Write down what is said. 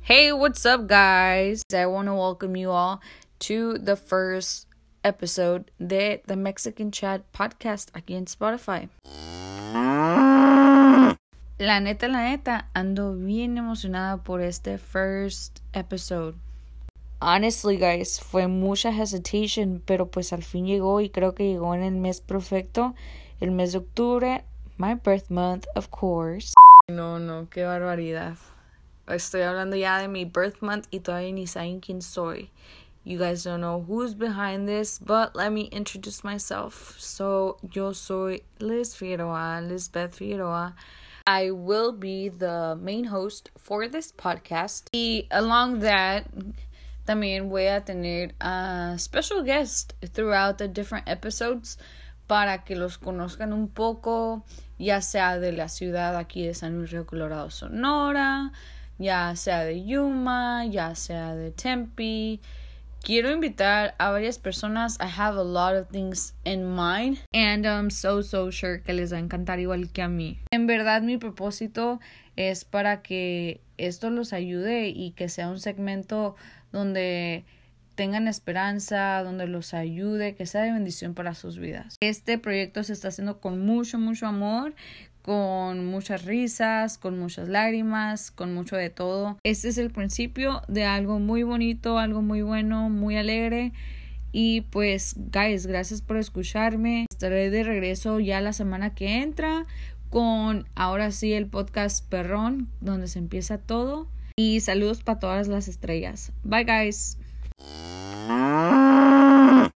Hey, what's up, guys? I want to welcome you all to the first episode de The Mexican Chat podcast aquí en Spotify. La neta, la neta, ando bien emocionada por este first episode. Honestly, guys, fue mucha hesitation, pero pues al fin llegó y creo que llegó en el mes perfecto, el mes de octubre, my birth month, of course. No, no, qué barbaridad. Estoy hablando ya de mi birth month y todavía ni saben quién soy. You guys don't know who's behind this, but let me introduce myself. So, yo soy Liz Figueroa, Lisbeth Figueroa. I will be the main host for this podcast. Along that, también voy a tener a special guest throughout the different episodes para que los conozcan un poco, ya sea de la ciudad aquí de San Luis Río Colorado, Sonora, ya sea de Yuma, ya sea de Tempe. Quiero invitar a varias personas. I have a lot of things in mind. And I'm so, so sure que les va a encantar igual que a mí. En verdad, mi propósito es para que esto los ayude y que sea un segmento donde tengan esperanza, donde los ayude, que sea de bendición para sus vidas. Este proyecto se está haciendo con mucho, mucho amor, con muchas risas, con muchas lágrimas, con mucho de todo. Este es el principio de algo muy bonito, algo muy bueno, muy alegre. Y pues, guys, gracias por escucharme. Estaré de regreso ya la semana que entra con ahora sí el podcast Perrón, donde se empieza todo. Y saludos para todas las estrellas. Bye, guys.